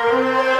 Música